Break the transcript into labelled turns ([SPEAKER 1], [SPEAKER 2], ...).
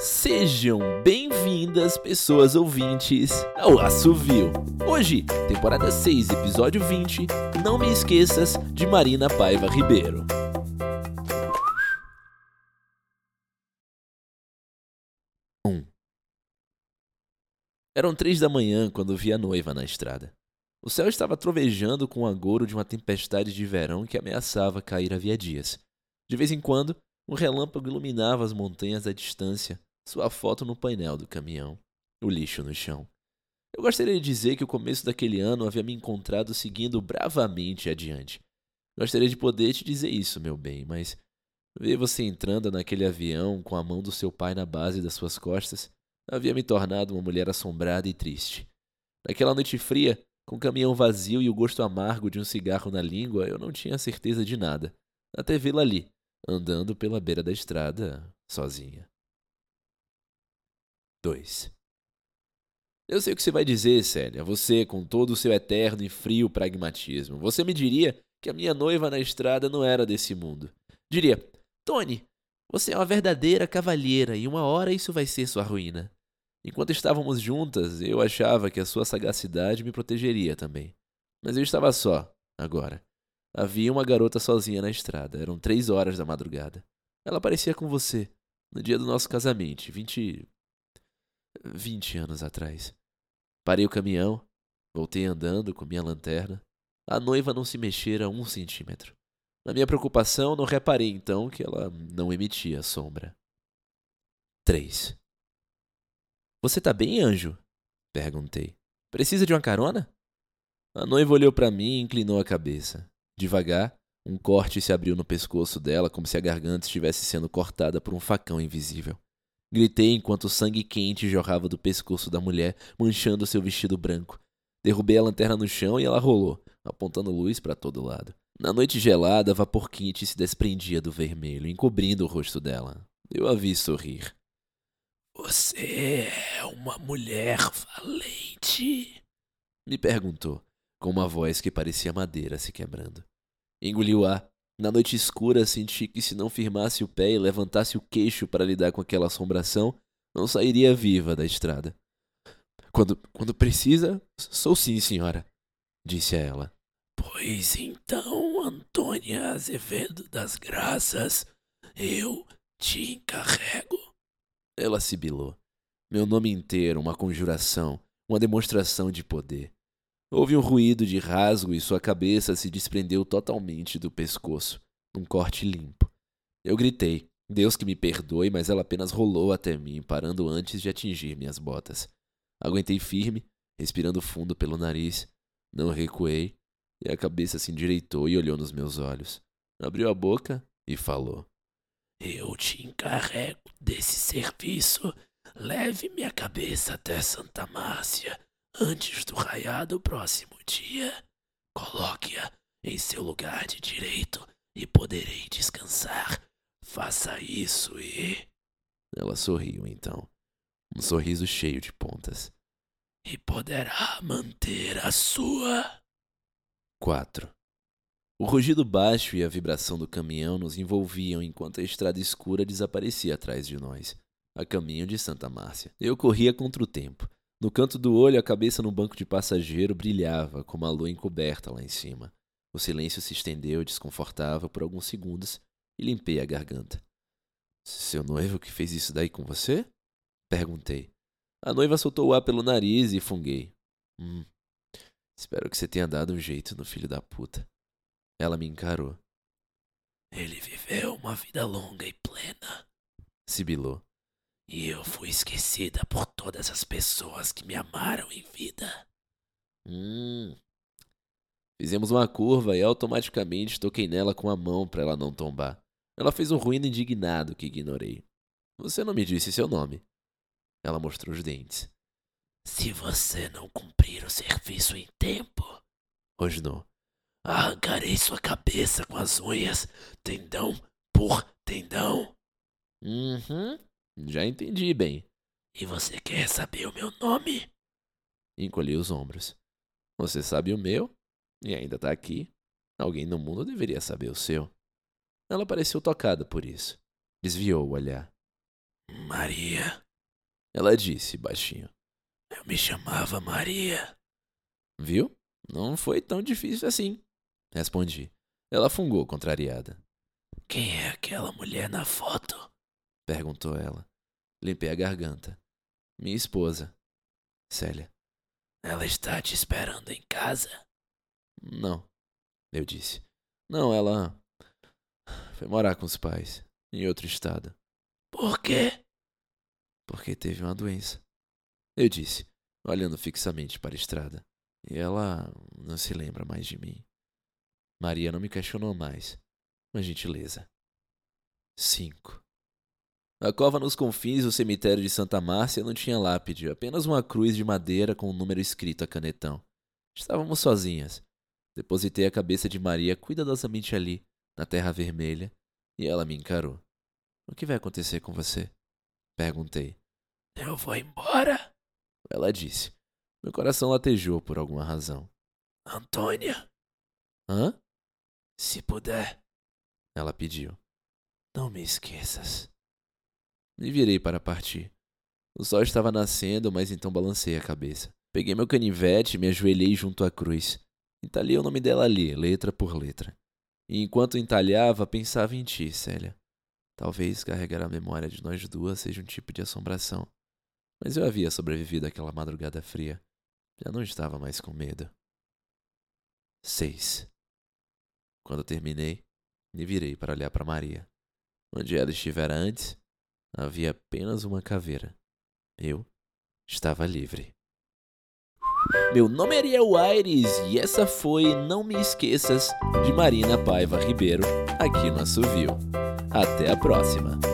[SPEAKER 1] Sejam bem-vindas, pessoas ouvintes, ao Assovio. Hoje, temporada 6, episódio 20, Não Me Esqueças, de Marina Paiva Ribeiro. Um. Eram três da manhã quando vi a noiva na estrada. O céu estava trovejando com o agouro de uma tempestade de verão que ameaçava cair havia dias. De vez em quando, um relâmpago iluminava as montanhas à distância, sua foto no painel do caminhão, o lixo no chão. Eu gostaria de dizer que o começo daquele ano havia me encontrado seguindo bravamente adiante. Gostaria de poder te dizer isso, meu bem, mas ver você entrando naquele avião com a mão do seu pai na base das suas costas havia me tornado uma mulher assombrada e triste. Naquela noite fria, com o caminhão vazio e o gosto amargo de um cigarro na língua, eu não tinha certeza de nada, até vê-la ali, andando pela beira da estrada, sozinha. 2. Eu sei o que você vai dizer, Célia. Você, com todo o seu eterno e frio pragmatismo, você me diria que a minha noiva na estrada não era desse mundo. Diria: Tony, você é uma verdadeira cavalheira e uma hora isso vai ser sua ruína. Enquanto estávamos juntas, eu achava que a sua sagacidade me protegeria também. Mas eu estava só, agora. Havia uma garota sozinha na estrada. Eram três horas da madrugada. Ela parecia com você, no dia do nosso casamento, vinte. vinte anos atrás. Parei o caminhão, voltei andando com minha lanterna. A noiva não se mexera um centímetro. Na minha preocupação, não reparei então que ela não emitia sombra. 3. Você tá bem, anjo? Perguntei. Precisa de uma carona? A noiva olhou para mim e inclinou a cabeça. Devagar, um corte se abriu no pescoço dela, como se a garganta estivesse sendo cortada por um facão invisível. Gritei enquanto o sangue quente jorrava do pescoço da mulher, manchando seu vestido branco. Derrubei a lanterna no chão e ela rolou, apontando luz para todo lado. Na noite gelada, vapor quente se desprendia do vermelho, encobrindo o rosto dela. Eu a vi sorrir. Você é uma mulher valente? Me perguntou, com uma voz que parecia madeira se quebrando. Engoliu ar. Na noite escura, senti que se não firmasse o pé e levantasse o queixo para lidar com aquela assombração, não sairia viva da estrada. Quando, quando precisa, sou sim, senhora, disse a ela. Pois então, Antônia Azevedo das Graças, eu te encarrego ela sibilou. Meu nome inteiro, uma conjuração, uma demonstração de poder. Houve um ruído de rasgo e sua cabeça se desprendeu totalmente do pescoço, num corte limpo. Eu gritei, Deus que me perdoe, mas ela apenas rolou até mim, parando antes de atingir minhas botas. Aguentei firme, respirando fundo pelo nariz. Não recuei, e a cabeça se endireitou e olhou nos meus olhos. Abriu a boca e falou. Eu te encarrego desse serviço. Leve minha cabeça até Santa Márcia antes do raiar do próximo dia. Coloque-a em seu lugar de direito e poderei descansar. Faça isso e. Ela sorriu então, um sorriso cheio de pontas. E poderá manter a sua. 4. O rugido baixo e a vibração do caminhão nos envolviam enquanto a estrada escura desaparecia atrás de nós, a caminho de Santa Márcia. Eu corria contra o tempo. No canto do olho, a cabeça no banco de passageiro brilhava como a lua encoberta lá em cima. O silêncio se estendeu desconfortável por alguns segundos e limpei a garganta. Seu noivo que fez isso daí com você? Perguntei. A noiva soltou o ar pelo nariz e funguei. Hum. Espero que você tenha dado um jeito no filho da puta. Ela me encarou. Ele viveu uma vida longa e plena, sibilou. E eu fui esquecida por todas as pessoas que me amaram em vida. Hum. Fizemos uma curva e automaticamente toquei nela com a mão para ela não tombar. Ela fez um ruído indignado que ignorei. Você não me disse seu nome. Ela mostrou os dentes. Se você não cumprir o serviço em tempo, rosnou, Arrancarei sua cabeça com as unhas, tendão por tendão. Uhum, já entendi bem. E você quer saber o meu nome? Encolhi os ombros. Você sabe o meu e ainda tá aqui. Alguém no mundo deveria saber o seu. Ela pareceu tocada por isso. Desviou o olhar. Maria. Ela disse baixinho. Eu me chamava Maria. Viu? Não foi tão difícil assim. Respondi. Ela fungou, contrariada. Quem é aquela mulher na foto? Perguntou ela. Limpei a garganta. Minha esposa. Célia. Ela está te esperando em casa? Não, eu disse. Não, ela. Foi morar com os pais, em outro estado. Por quê? Porque teve uma doença. Eu disse, olhando fixamente para a estrada. E ela não se lembra mais de mim. Maria não me questionou mais. Uma gentileza. 5. A cova nos confins do cemitério de Santa Márcia não tinha lápide, apenas uma cruz de madeira com um número escrito a canetão. Estávamos sozinhas. Depositei a cabeça de Maria cuidadosamente ali, na terra vermelha, e ela me encarou. O que vai acontecer com você? Perguntei. Eu vou embora, ela disse. Meu coração latejou por alguma razão. Antônia? Hã? Se puder, ela pediu. Não me esqueças. Me virei para partir. O sol estava nascendo, mas então balancei a cabeça. Peguei meu canivete e me ajoelhei junto à cruz. Entalhei o nome dela ali, letra por letra. E enquanto entalhava, pensava em ti, Célia. Talvez carregar a memória de nós duas seja um tipo de assombração. Mas eu havia sobrevivido àquela madrugada fria. Já não estava mais com medo. 6. Quando terminei, me virei para olhar para Maria. Onde ela estivera antes, havia apenas uma caveira. Eu estava livre. Meu nome é Ariel Aires e essa foi Não Me Esqueças, de Marina Paiva Ribeiro, aqui no Assovio. Até a próxima!